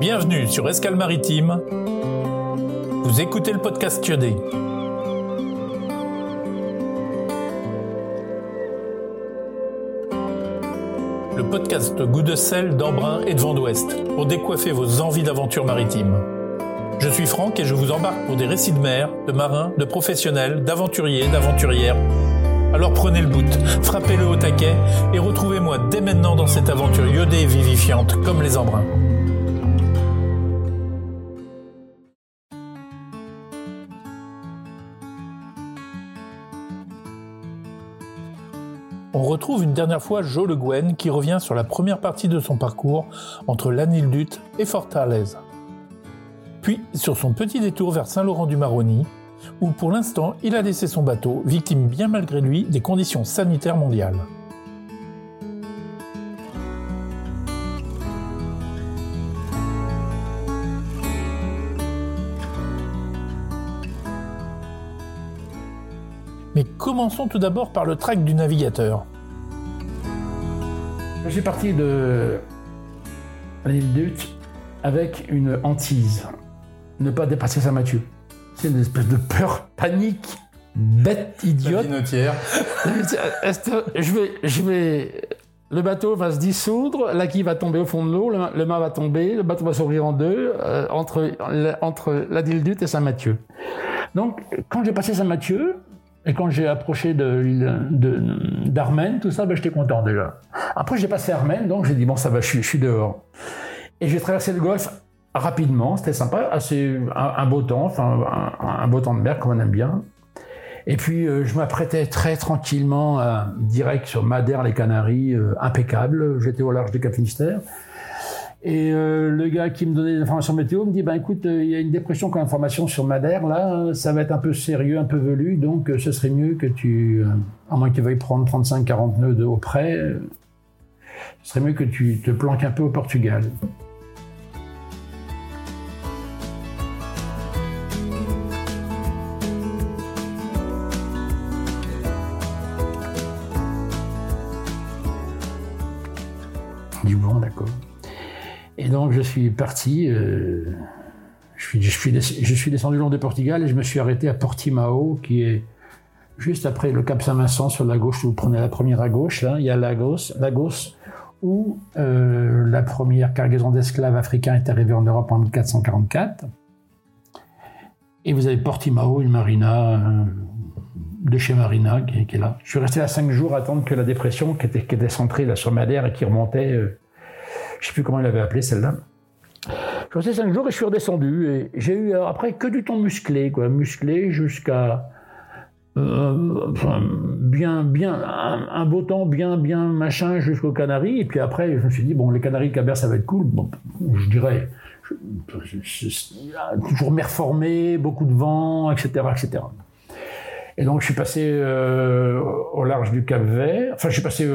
Bienvenue sur Escale Maritime. Vous écoutez le podcast Thiodé. Le podcast goût de sel, d'embrun et de vent d'ouest pour décoiffer vos envies d'aventure maritime. Je suis Franck et je vous embarque pour des récits de mer, de marins, de professionnels, d'aventuriers, d'aventurières. Alors prenez le bout, frappez-le au taquet et retrouvez-moi dès maintenant dans cette aventure iodée et vivifiante comme les embruns. Retrouve une dernière fois Joe Le Guen qui revient sur la première partie de son parcours entre l'Anildut et Fortaleza. Puis sur son petit détour vers Saint-Laurent-du-Maroni, où pour l'instant il a laissé son bateau, victime bien malgré lui des conditions sanitaires mondiales. Mais commençons tout d'abord par le track du navigateur. Je suis parti de l'île d'Ut avec une hantise. Ne pas dépasser Saint-Mathieu. C'est une espèce de peur, panique, bête, idiote. je vais, je vais, le bateau va se dissoudre, la quille va tomber au fond de l'eau, le, mât va tomber, le bateau va s'ouvrir en deux euh, entre, entre la d'Ut et Saint-Mathieu. Donc, quand j'ai passé Saint-Mathieu, et quand j'ai approché d'Armen, de, tout ça, ben, j'étais content déjà. Après, j'ai passé Armen, donc j'ai dit, bon, ça va, je, suis dehors. Et j'ai traversé le golfe rapidement, c'était sympa, assez un, beau temps, enfin un, beau temps de mer comme on aime bien. Et puis euh, je m'apprêtais très tranquillement direct sur Madère, les Canaries, euh, impeccable. J'étais au large du Cap Finistère. Et euh, le gars qui me donnait des informations météo me dit ben écoute, il y a une dépression comme information sur Madère, là, ça va être un peu sérieux, un peu velu, donc ce serait mieux que tu, à moins que tu veuilles prendre 35-40 nœuds de haut près, ce serait mieux que tu te planques un peu au Portugal. Parti, euh, je, suis, descendu le long du Portugal et je me suis arrêté à Portimao, qui est juste après le Cap Saint-Vincent sur la gauche. Vous prenez la première à gauche, là, il y a Lagos, Lagos où euh, la première cargaison d'esclaves africains est arrivée en Europe en 1444. Et vous avez Portimao, une marina euh, de chez Marina qui, est là. Je suis resté là cinq jours à attendre que la dépression qui était, centrée là, sur Madère et qui remontait, je ne sais plus comment il avait appelé celle-là. Je resté cinq jours et je suis redescendu. Et j'ai eu après que du temps musclé, quoi, musclé jusqu'à euh, bien, bien, un, beau temps, bien, bien machin jusqu'aux Canaries. Et puis après, je me suis dit, bon, les Canaries Cabert, ça va être cool. Bon, je dirais, toujours mer formée, beaucoup de vent, etc., etc. Et donc, je suis passé euh, au large du Cap Vert. Enfin, je suis passé,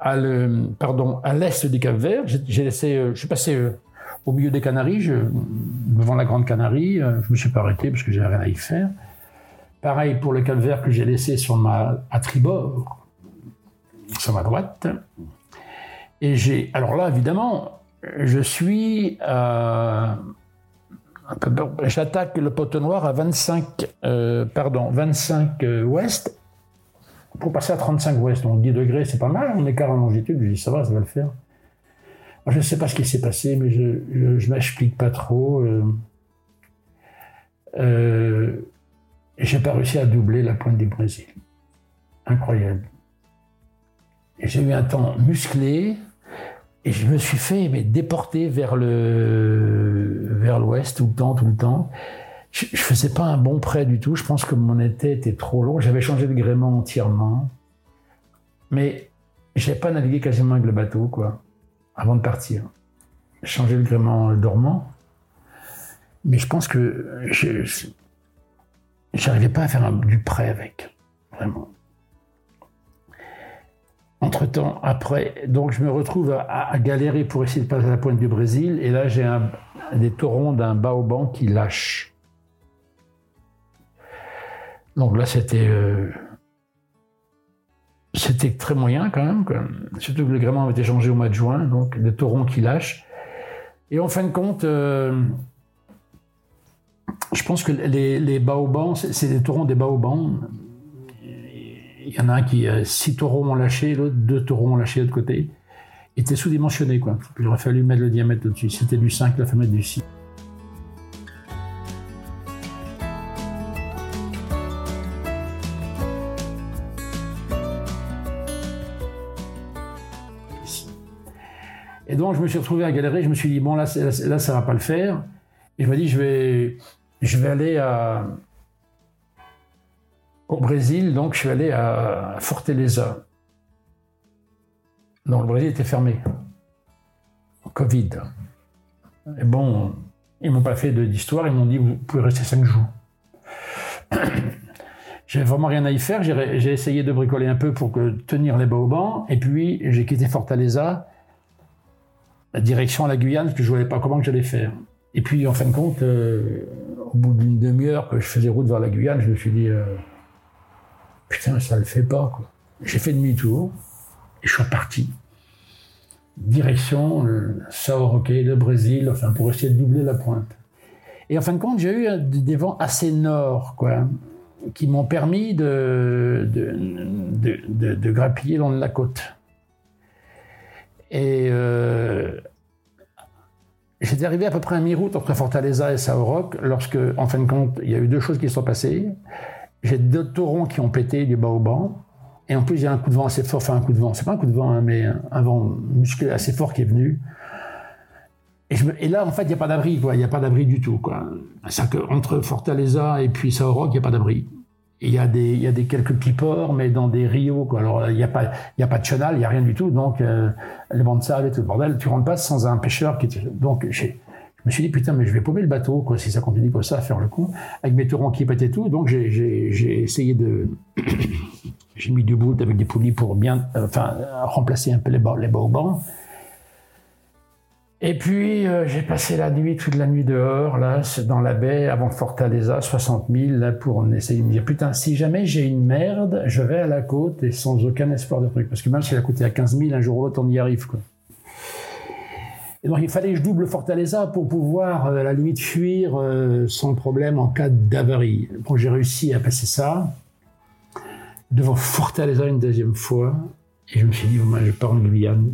à le, pardon, à l'est du Cap Vert. J'ai laissé, euh, je suis passé au milieu des Canaries, devant la Grande Canarie. je me suis pas arrêté parce que j'avais rien à y faire. Pareil pour le calvaire que j'ai laissé sur ma, à tribord, sur ma droite. Et j'ai, alors là, évidemment, je suis, euh, j'attaque le poteau noir à 25, euh, pardon, 25 euh, ouest pour passer à 35 ouest. Donc 10 degrés, c'est pas mal, on écart en longitude. Je dis, ça va, ça va le faire. Je ne sais pas ce qui s'est passé, mais je ne m'explique pas trop. Euh, et j'ai pas réussi à doubler la pointe du Brésil. Incroyable. J'ai eu un temps musclé et je me suis fait mais, déporter vers le vers l'ouest tout le temps, tout le temps. Je, ne faisais pas un bon prêt du tout. Je pense que mon été était trop long. J'avais changé de gréement entièrement. Mais j'ai pas navigué quasiment avec le bateau, quoi, avant de partir. De gréement dormant. Mais je pense que J'arrivais pas à faire du prêt avec, vraiment. Entre-temps, après, donc je me retrouve à, galérer pour essayer de passer à la pointe du Brésil, et là j'ai des taurons d'un baoban qui lâchent. Donc là c'était euh, c'était très moyen quand même, surtout que le gréement avait été changé au mois de juin, donc des taurons qui lâchent. Et en fin de compte, euh, je pense que les, les baobans, c'est des taureaux des baobans. Il y en a un qui, euh, six taureaux ont lâché, l'autre, deux taureaux ont lâché de l'autre côté. Il était sous-dimensionné, quoi. Il aurait fallu mettre le diamètre au-dessus. C'était du 5, il a fallu mettre du 6. Et donc, je me suis retrouvé à galérer. Je me suis dit, bon, là, là, ça va pas le faire. Et je me dis, je vais, je vais aller au Brésil. Donc, je suis allé à Fortaleza. Donc, le Brésil était fermé. Covid. Et bon, ils m'ont pas fait d'histoire. Ils m'ont dit, vous pouvez rester cinq jours. J'avais vraiment rien à y faire. J'ai essayé de bricoler un peu pour tenir les baobans. Et puis, j'ai quitté Fortaleza la direction à la Guyane, parce que je ne voyais pas comment j'allais faire. Et puis, en fin de compte, euh, au bout d'une demi-heure que je faisais route vers la Guyane, je me suis dit, euh, putain, ça le fait pas. J'ai fait demi-tour et je suis reparti. Direction euh, Sao Roque, le Brésil, pour essayer de doubler la pointe. Et en fin de compte, j'ai eu des vents assez nord, quoi, qui m'ont permis de, de, de, de, grappiller long de la côte. Et euh, j'étais arrivé à peu près à mi-route entre Fortaleza et Sao Roque lorsque, en fin de compte, il y a eu deux choses qui se sont passées. J'ai deux taurons qui ont pété du bas au banc. Et en plus, il y a un coup de vent assez fort, enfin un coup de vent, c'est pas un coup de vent, hein, mais un vent musclé assez fort qui est venu. Et là, en fait, il n'y a pas d'abri, quoi. Il n'y a pas d'abri du tout, quoi. C'est-à-dire qu'entre Fortaleza et puis Sao Roque, il n'y a pas d'abri. Il y, a des, il y a des quelques petits ports, mais dans des rios. Alors, il n'y a, pas, il y a pas de chenal, il n'y a rien du tout. Donc, euh, les bancs de sable et tout le bordel, tu rentres pas sans un pêcheur Donc, je me suis dit, putain, mais je vais paumer le bateau, quoi, si ça continue comme ça faire le con, avec mes taurons qui pètent et tout. Donc, j'ai essayé de. j'ai mis du bout avec des poulies pour bien. Euh, remplacer un peu les, les baobans. Et puis, euh, j'ai passé la nuit, toute la nuit dehors, là, dans la baie, avant Fortaleza, 60 000, là, pour essayer de me dire, putain, si jamais j'ai une merde, je vais à la côte et sans aucun espoir de truc. Parce que même si la côte est à 15 000, un jour ou l'autre, on y arrive, quoi. Et donc, il fallait que je double Fortaleza pour pouvoir, euh, à la limite, fuir euh, sans problème en cas d'avarie. Bon, j'ai réussi à passer ça devant Fortaleza une deuxième fois. Et je me suis dit, bon, moi, je pars en Guyane.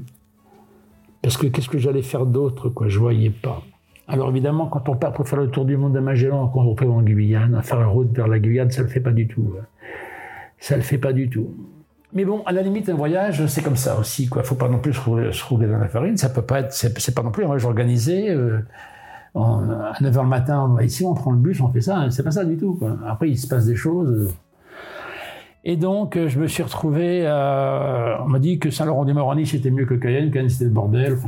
Parce que qu'est-ce que j'allais faire d'autre, quoi? Je voyais pas. Alors évidemment, quand on part pour faire le tour du monde à Magellan, quand on part en Guyane, à faire la route vers la Guyane, ça le fait pas du tout. Ça le fait pas du tout. Mais bon, à la limite, un voyage, c'est comme ça aussi. Quoi, faut pas non plus se rouler, dans la farine. Ça peut pas être, c'est pas non plus un voyage organisé. Euh, à 9h le matin, ici, on prend le bus, on fait ça. C'est pas ça du tout. Après, il se passe des choses. Et donc, euh, je me suis retrouvé à... On m'a dit que Saint-Laurent-du-Maroni, c'était mieux que Cayenne. Cayenne, c'était le bordel.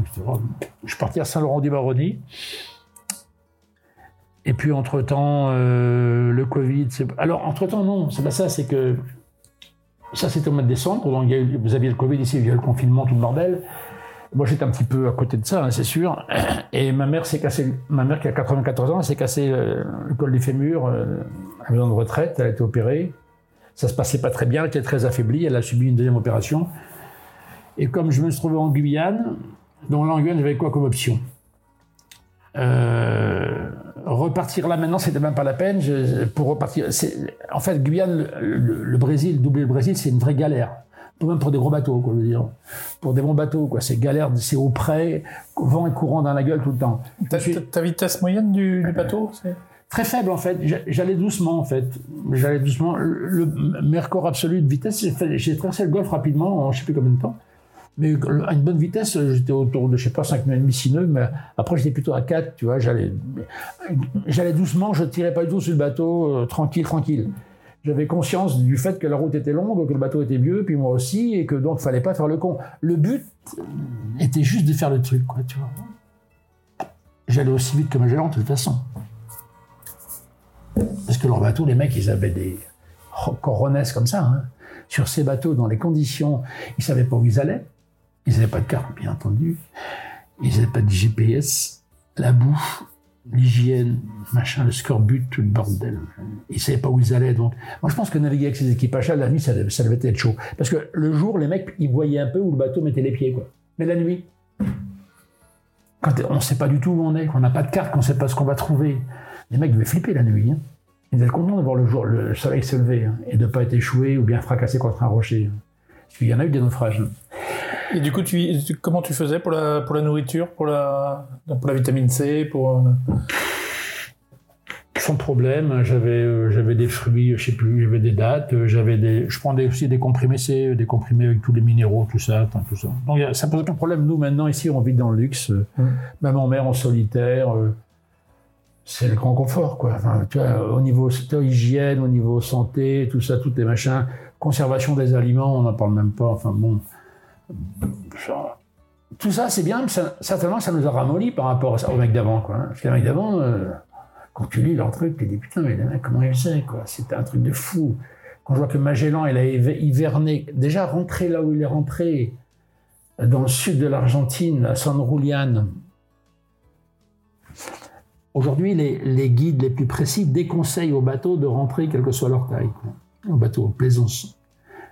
Je suis parti à Saint-Laurent-du-Maroni. Et puis, entre-temps, euh, le Covid... Alors, entre-temps, non, c'est pas ça, c'est que... Ça, c'était au mois de décembre. Donc, vous aviez le Covid ici, il y a le confinement, tout le bordel. Moi, j'étais un petit peu à côté de ça, hein, c'est sûr. Et ma mère s'est cassé... Ma mère, qui a 94 ans, s'est cassé euh, le col du fémur, à maison de retraite. Elle a été opérée. Ça se passait pas très bien, elle était très affaiblie, elle a subi une deuxième opération. Et comme je me suis trouvé en Guyane, dans en Guyane, j'avais quoi comme option? Euh, repartir là maintenant, c'était même pas la peine. pour repartir, en fait, Guyane, le, Brésil, doubler le Brésil, c'est une vraie galère. Même pour des gros bateaux, quoi, je veux dire. Pour des bons bateaux, quoi. C'est galère, c'est au près, vent et courant dans la gueule tout le temps. Ta, vitesse moyenne du, du bateau très faible en fait. J'allais doucement en fait. J'allais doucement. Le meilleur absolu de vitesse, j'ai traversé le golfe rapidement en je sais plus combien de temps. Mais à une bonne vitesse, j'étais autour de, je sais pas, 5 demi 6 nœuds, mais après j'étais plutôt à 4, tu vois, j'allais, doucement, je tirais pas du tout sur le bateau, euh, tranquille, tranquille. J'avais conscience du fait que la route était longue, que le bateau était vieux, puis moi aussi, et que donc fallait pas faire le con. Le but était juste de faire le truc, quoi, tu vois. J'allais aussi vite que Magellan, de toute façon. Parce que leurs bateaux, les mecs, ils avaient des coronesses comme ça. Hein. Sur ces bateaux, dans les conditions, ils savaient pas où ils allaient. Ils n'avaient pas de carte, bien entendu. Ils n'avaient pas de GPS. La bouffe, l'hygiène, machin, le scorbut, tout le bordel. Ils savaient pas où ils allaient. Donc, moi, je pense que naviguer avec ces équipages-là, la nuit, ça, ça devait être chaud. Parce que le jour, les mecs, ils voyaient un peu où le bateau mettait les pieds, quoi. Mais la nuit, quand on ne sait pas du tout où on est, qu'on n'a pas de carte, qu'on ne sait pas ce qu'on va trouver. Les mecs devaient flipper la nuit. Hein. Ils étaient contents de voir le, jour, le soleil se lever hein, et de ne pas être échoué ou bien fracassé contre un rocher. Parce qu'il y en a eu des naufrages. Et du coup, tu, comment tu faisais pour la, pour la nourriture, pour la, pour la vitamine C pour... Euh, Sans problème, j'avais euh, j'avais des fruits, je sais plus, j'avais des dates, euh, j'avais des, je prenais aussi des comprimés C, des comprimés avec tous les minéraux, tout ça, tout ça. Donc ça pose aucun problème. Nous maintenant ici, on vit dans le luxe, mmh. même en mer, en solitaire, c'est le grand confort, quoi. Enfin, tu vois, au niveau hygiène, au niveau santé, tout ça, tous les machins, conservation des aliments, on n'en parle même pas. Enfin bon, tout ça, c'est bien, mais certainement, ça nous a ramolli par rapport au mec d'avant, quoi. Hein. Parce que le mec d'avant, euh, quand tu lis leur truc, tu te dis putain, mais comment ils faisaient, quoi. C'était un truc de fou. Quand je vois que Magellan, il a hiverné, déjà rentré là où il est rentré, dans le sud de l'Argentine, à San Julian. Aujourd'hui, les, guides les plus précis déconseillent aux bateaux de rentrer, quelle que soit leur taille, au bateau, plaisance.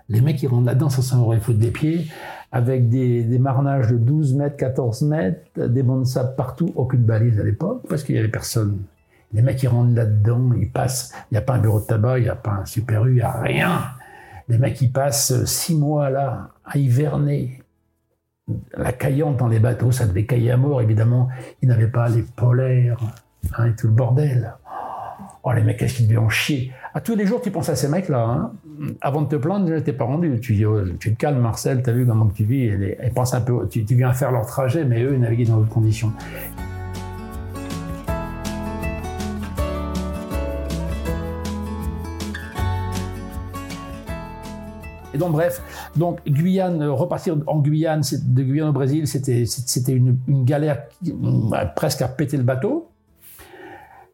Les mecs, ils rentrent là-dedans sans savoir il faut des pieds avec des, des, marnages de 12 mètres, 14 mètres, des bancs de sable partout, aucune balise à l'époque, parce qu'il n'y avait personne. Les mecs, ils rentrent là-dedans, ils passent, il n'y a pas un bureau de tabac, il n'y a pas un super U, il n'y a rien. Les mecs, ils passent six mois là, à hiverner. La caillante dans les bateaux, ça devait cailler à mort, évidemment. Ils n'avaient pas les polaires, hein, et tout le bordel. Oh, les mecs, qu'est-ce qu'ils devaient en chier. À tous les jours, tu penses à ces mecs-là. Hein avant de te plaindre, je t'ai pas rendu. Tu oh, tu te calmes, Marcel, tu as vu comment tu vis. Pense un peu, tu, viens faire leur trajet, mais eux, ils naviguent dans d'autres conditions. Et donc, bref, donc Guyane, repartir en Guyane, de Guyane au Brésil, c'était, c'était une, galère presque à péter le bateau.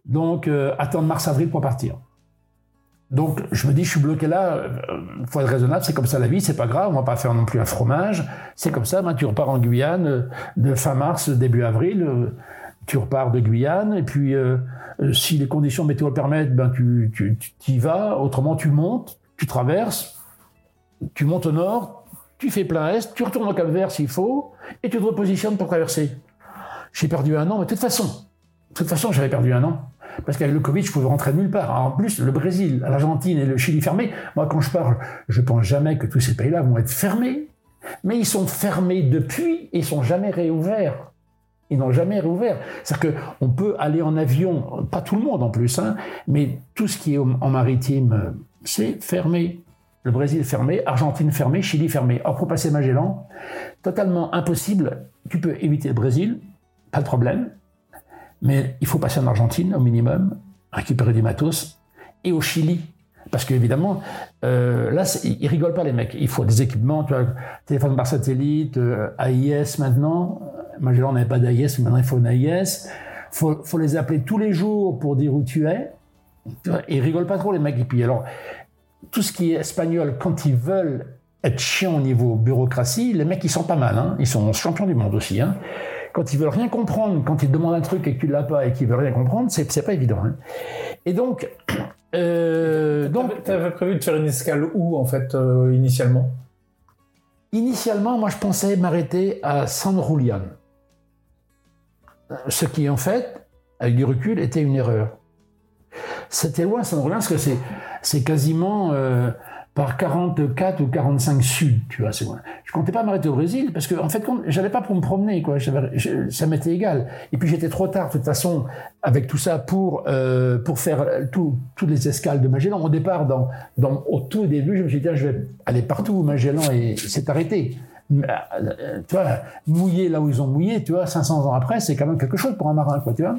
Donc, euh, attendre mars-avril pour partir. Donc je me dis, je suis bloqué là, il euh, faut être raisonnable, c'est comme ça la vie, c'est pas grave, on va pas faire non plus un fromage, c'est comme ça, ben, tu repars en Guyane euh, de fin mars, début avril, tu repars de Guyane, et puis si les conditions météo le permettent, ben, tu, tu, y vas, autrement tu montes, tu traverses, tu montes au nord, tu fais plein est, tu retournes au Cap Vert s'il faut, et tu te repositionnes pour traverser. J'ai perdu un an, mais de toute façon, de toute façon j'avais perdu un an. Parce qu'avec le Covid, je pouvais rentrer nulle part. en plus, le Brésil, l'Argentine et le Chili fermés, moi, quand je parle, je pense jamais que tous ces pays-là vont être fermés. Mais ils sont fermés depuis et ils sont jamais réouverts. Ils n'ont jamais réouvert. C'est-à-dire qu'on peut aller en avion, pas tout le monde en plus, hein, mais tout ce qui est en maritime, c'est fermé. Le Brésil fermé, Argentine fermée, Chili fermé. Or, pour passer Magellan, totalement impossible. Tu peux éviter le Brésil, pas de problème. Mais il faut passer en Argentine au minimum, récupérer des matos, et au Chili. Parce qu'évidemment, euh, là, ils rigolent pas les mecs. Il faut des équipements, tu vois, téléphone par satellite, euh, AIS maintenant. Moi, on n'avait pas d'AIS, maintenant il faut une AIS. Faut, faut les appeler tous les jours pour dire où tu es. Ils rigolent pas trop les mecs. Alors, tout ce qui est espagnol, quand ils veulent être chiants au niveau bureaucratie, les mecs ils sont pas mal. Hein. Ils sont champions du monde aussi. Hein quand ils veulent rien comprendre, quand ils demandent un truc et que tu l'as pas et qu'ils veulent rien comprendre, c'est, pas évident. Hein. Et donc, euh, donc, t'avais prévu de faire une escale où en fait euh, initialement? Initialement, moi je pensais m'arrêter à San Julian, ce qui en fait, avec du recul, était une erreur. C'était loin San Julian parce que c'est c'est quasiment euh, par 44 ou 45 sud, tu vois, c'est loin. Je comptais pas m'arrêter au Brésil parce que en fait, j'avais pas pour me promener, quoi. ça m'était égal. Et puis j'étais trop tard, de toute façon, avec tout ça pour euh, pour faire tout, toutes les escales de Magellan. Au départ, dans au tout début, je me suis dit, je vais aller partout où Magellan s'est arrêté. Euh, tu vois, mouiller là où ils ont mouillé, tu vois, 500 ans après, c'est quand même quelque chose pour un marin, quoi, tu vois.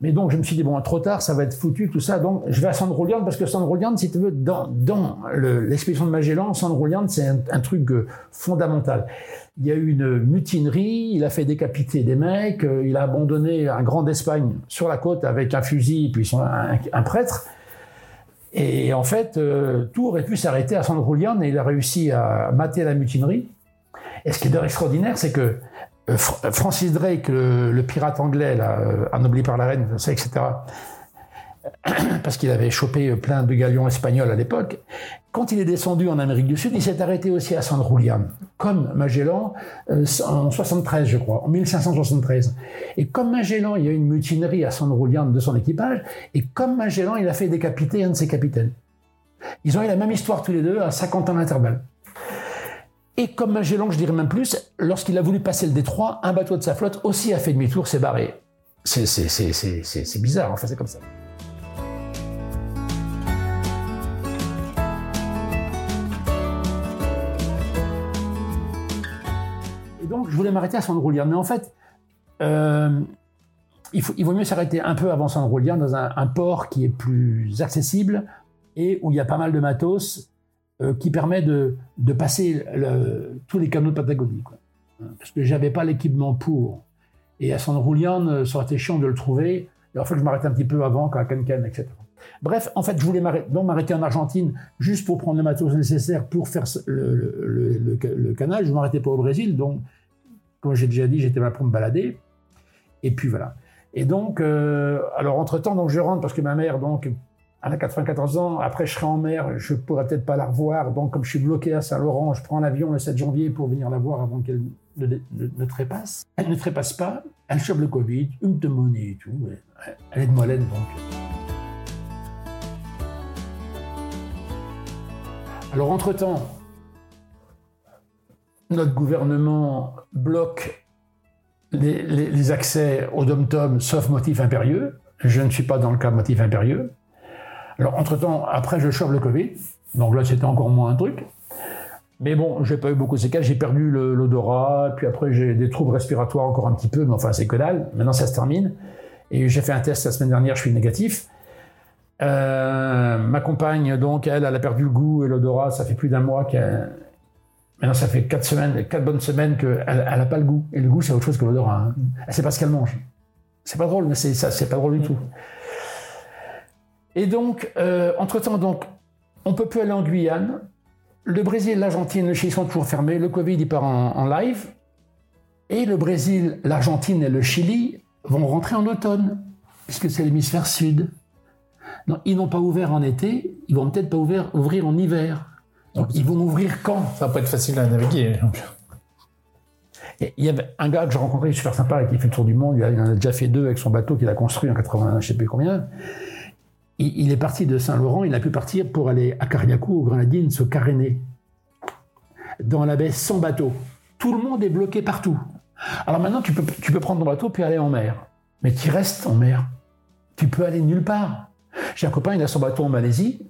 Mais donc, je me suis dit, bon, trop tard, ça va être foutu, tout ça. Donc, je vais à San Julian, parce que San Julian, si tu veux, dans, dans l'expédition de Magellan, San Julian, c'est un, truc euh, fondamental. Il y a eu une mutinerie, il a fait décapiter des mecs, euh, il a abandonné un grand d'Espagne sur la côte avec un fusil, puis un, prêtre. Et en fait, euh, tout aurait pu s'arrêter à San et il a réussi à mater la mutinerie. Et ce qui est extraordinaire, c'est que Francis Drake, le, pirate anglais, là, euh, par la reine, etc., parce qu'il avait chopé plein de galions espagnols à l'époque. Quand il est descendu en Amérique du Sud, il s'est arrêté aussi à San Julian, comme Magellan euh, en 73, je crois, en 1573. Et comme Magellan, il y a eu une mutinerie à San Julian de son équipage, et comme Magellan, il a fait décapiter un de ses capitaines. Ils ont eu la même histoire tous les deux à 50 ans d'intervalle. Et comme Magellan, je dirais même plus, lorsqu'il a voulu passer le détroit, un bateau de sa flotte aussi a fait demi-tour, s'est barré. C'est bizarre, enfin c'est comme ça. donc, je voulais m'arrêter à San Julian. Mais en fait, euh, il, vaut mieux s'arrêter un peu avant San Julian, dans un, port qui est plus accessible et où il y a pas mal de matos euh, qui permet de, passer tous les canaux de Patagonie. Quoi. Parce que j'avais pas l'équipement pour. Et à San Julian, euh, ça aurait été chiant de le trouver. Il faut que je m'arrête un petit peu avant, à Cancan, etc. Bref, en fait, je voulais m'arrêter en Argentine juste pour prendre le matos nécessaire pour faire le, canal. Je ne m'arrêtais pas au Brésil, donc comme j'ai déjà dit, j'étais là pour me balader. Et puis voilà. Et donc, euh, alors entre-temps, je rentre parce que ma mère, donc, elle a 94 ans. Après, je serai en mer, je pourrais peut-être pas la revoir. Donc, comme je suis bloqué à Saint-Laurent, je prends l'avion le 7 janvier pour venir la voir avant qu'elle ne, trépasse. Elle ne trépasse pas. Elle chope le Covid, une pneumonie et tout. Elle est de Molène, donc. Alors, entre-temps, notre gouvernement bloque les, accès au dom-tom sauf motif impérieux. Je ne suis pas dans le cas motif impérieux. Alors, entre-temps, après, je chope le Covid. Donc là, c'était encore moins un truc. Mais bon, j'ai pas eu beaucoup de séquelles. J'ai perdu l'odorat, puis après, j'ai des troubles respiratoires encore un petit peu, mais enfin, c'est que dalle. Maintenant, ça se termine. Et j'ai fait un test la semaine dernière, je suis négatif. Euh, ma compagne, donc, elle, elle a perdu le goût et l'odorat. Ça fait plus d'un mois qu'elle Maintenant, ça fait quatre semaines, quatre bonnes semaines qu'elle n'a pas le goût. Et le goût, c'est autre chose que l'odorat. Hein. Sait pas ce qu'elle mange. C'est pas drôle, mais c'est c'est pas drôle du tout. Et donc, euh, entre-temps, donc, on peut plus aller en Guyane. Le Brésil, l'Argentine, le Chili sont toujours fermés. Le Covid, il part en, live. Et le Brésil, l'Argentine et le Chili vont rentrer en automne, puisque c'est l'hémisphère sud. Non, ils n'ont pas ouvert en été, ils vont peut-être pas ouvrir, ouvrir en hiver. Donc ils vont ouvrir quand? Ça va pas être facile à naviguer. il y avait un gars que j'ai rencontré, super sympa, qui fait le tour du monde. Il, en a déjà fait deux avec son bateau qu'il a construit en 80, je sais plus combien. Il, est parti de Saint-Laurent, il a pu partir pour aller à Cariacou, aux Grenadines, se caréner. Dans la baie sans bateau. Tout le monde est bloqué partout. Alors maintenant, tu peux, prendre ton bateau puis aller en mer. Mais tu restes en mer? Tu peux aller nulle part. J'ai un copain, il a son bateau en Malaisie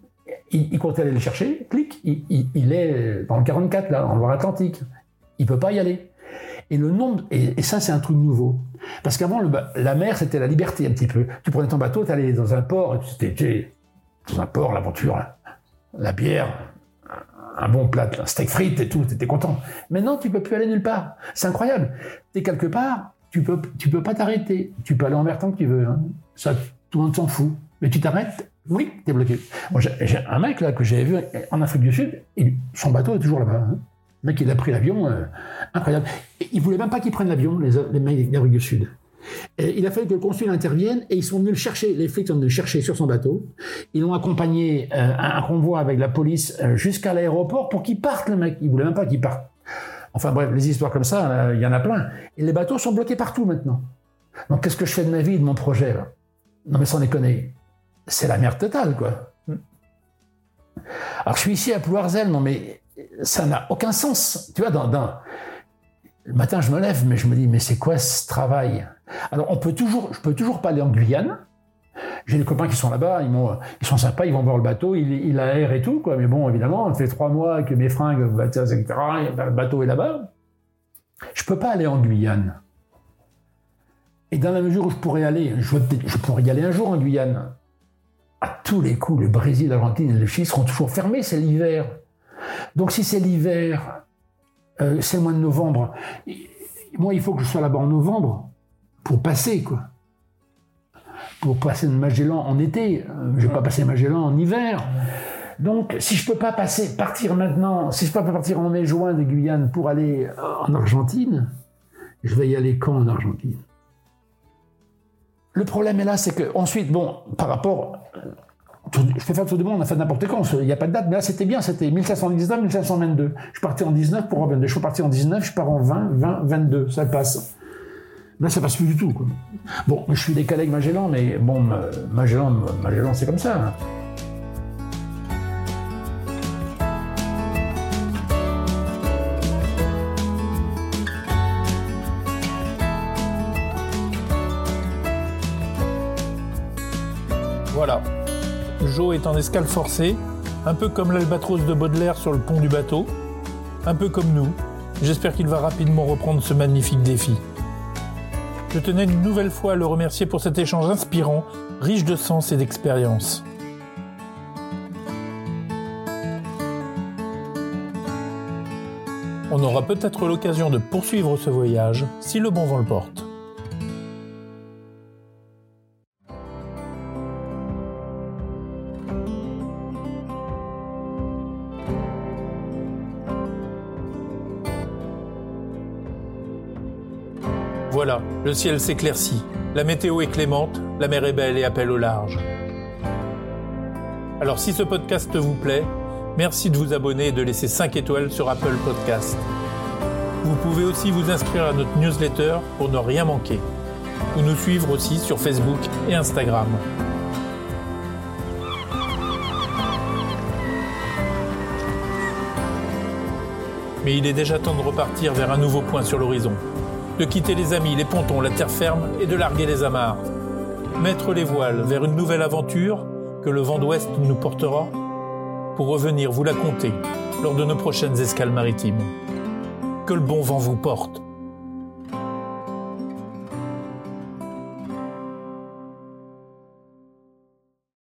il, compte aller le chercher, clic, il, est dans le 44, là, en Loire-Atlantique. Il peut pas y aller. Et le nombre, et, ça c'est un truc nouveau. Parce qu'avant, la mer c'était la liberté un petit peu. Tu prenais ton bateau, tu allais dans un port, et tu dans un port, l'aventure, hein. la bière, un bon plat, un steak frites et tout, tu étais content. Maintenant, tu peux plus aller nulle part. C'est incroyable. Tu es quelque part, tu peux, tu peux pas t'arrêter. Tu peux aller en mer tant que tu veux. Hein. Ça, tout le monde s'en fout. Mais tu t'arrêtes, oui, t'es bloqué. j'ai un mec là que j'avais vu en Afrique du Sud, son bateau est toujours là-bas. Hein. Le mec, il a pris l'avion, euh, incroyable. Et il voulait même pas qu'il prenne l'avion, les, les mecs d'Afrique du Sud. Et il a fallu que le consul intervienne et ils sont venus le chercher. Les flics sont venus le chercher sur son bateau. Ils l'ont accompagné euh, un convoi avec la police euh, jusqu'à l'aéroport pour qu'il parte, le mec. Il voulait même pas qu'il parte. Enfin bref, les histoires comme ça, il y en a plein. Et les bateaux sont bloqués partout maintenant. Donc qu'est-ce que je fais de ma vie, de mon projet là? Non mais sans déconner c'est la merde totale, quoi. Alors, je suis ici à Plouarzel, non, mais ça n'a aucun sens. Tu vois, dans, le matin, je me lève, mais je me dis, mais c'est quoi ce travail? Alors, on peut toujours, je peux toujours pas aller en Guyane. J'ai des copains qui sont là-bas, ils, ils, sont sympas, ils vont voir le bateau, il, il aère et tout, quoi. Mais bon, évidemment, on fait trois mois que mes fringues, etc., le bateau est là-bas. Je peux pas aller en Guyane. Et dans la mesure où je pourrais aller, je, je pourrais y aller un jour en Guyane à tous les coups, le Brésil, l'Argentine et le Chili seront toujours fermés, c'est l'hiver. Donc si c'est l'hiver, euh, c'est le mois de novembre, moi il faut que je sois là-bas en novembre pour passer, quoi. Pour passer de Magellan en été, euh, je vais pas passer Magellan en hiver. Donc, si je peux pas passer, partir maintenant, si je peux pas partir en mai-juin de Guyane pour aller euh, en Argentine, je vais y aller quand en Argentine? Le problème est là, c'est que ensuite, bon, par rapport, je le monde, on a fait n'importe quand, il n'y a pas de date, mais là c'était bien, c'était 1519, 1522. Je partais en 19 pour 22. Je suis parti en 19, je pars en 20, 20, 22, ça passe. Là, ça passe plus du tout. Bon, je suis décalé avec Magellan, mais bon, Magellan, Magellan c'est comme ça. Hein. En escale forcée, un peu comme l'albatros de Baudelaire sur le pont du bateau, un peu comme nous. J'espère qu'il va rapidement reprendre ce magnifique défi. Je tenais une nouvelle fois à le remercier pour cet échange inspirant, riche de sens et d'expérience. On aura peut-être l'occasion de poursuivre ce voyage si le bon vent le porte. Le ciel s'éclaircit, la météo est clémente, la mer est belle et appelle au large. Alors si ce podcast vous plaît, merci de vous abonner et de laisser 5 étoiles sur Apple Podcast. Vous pouvez aussi vous inscrire à notre newsletter pour ne rien manquer, ou nous suivre aussi sur Facebook et Instagram. Mais il est déjà temps de repartir vers un nouveau point sur l'horizon de quitter les amis, les pontons, la terre ferme et de larguer les amarres. Mettre les voiles vers une nouvelle aventure que le vent d'ouest nous portera pour revenir vous la conter lors de nos prochaines escales maritimes. Que le bon vent vous porte.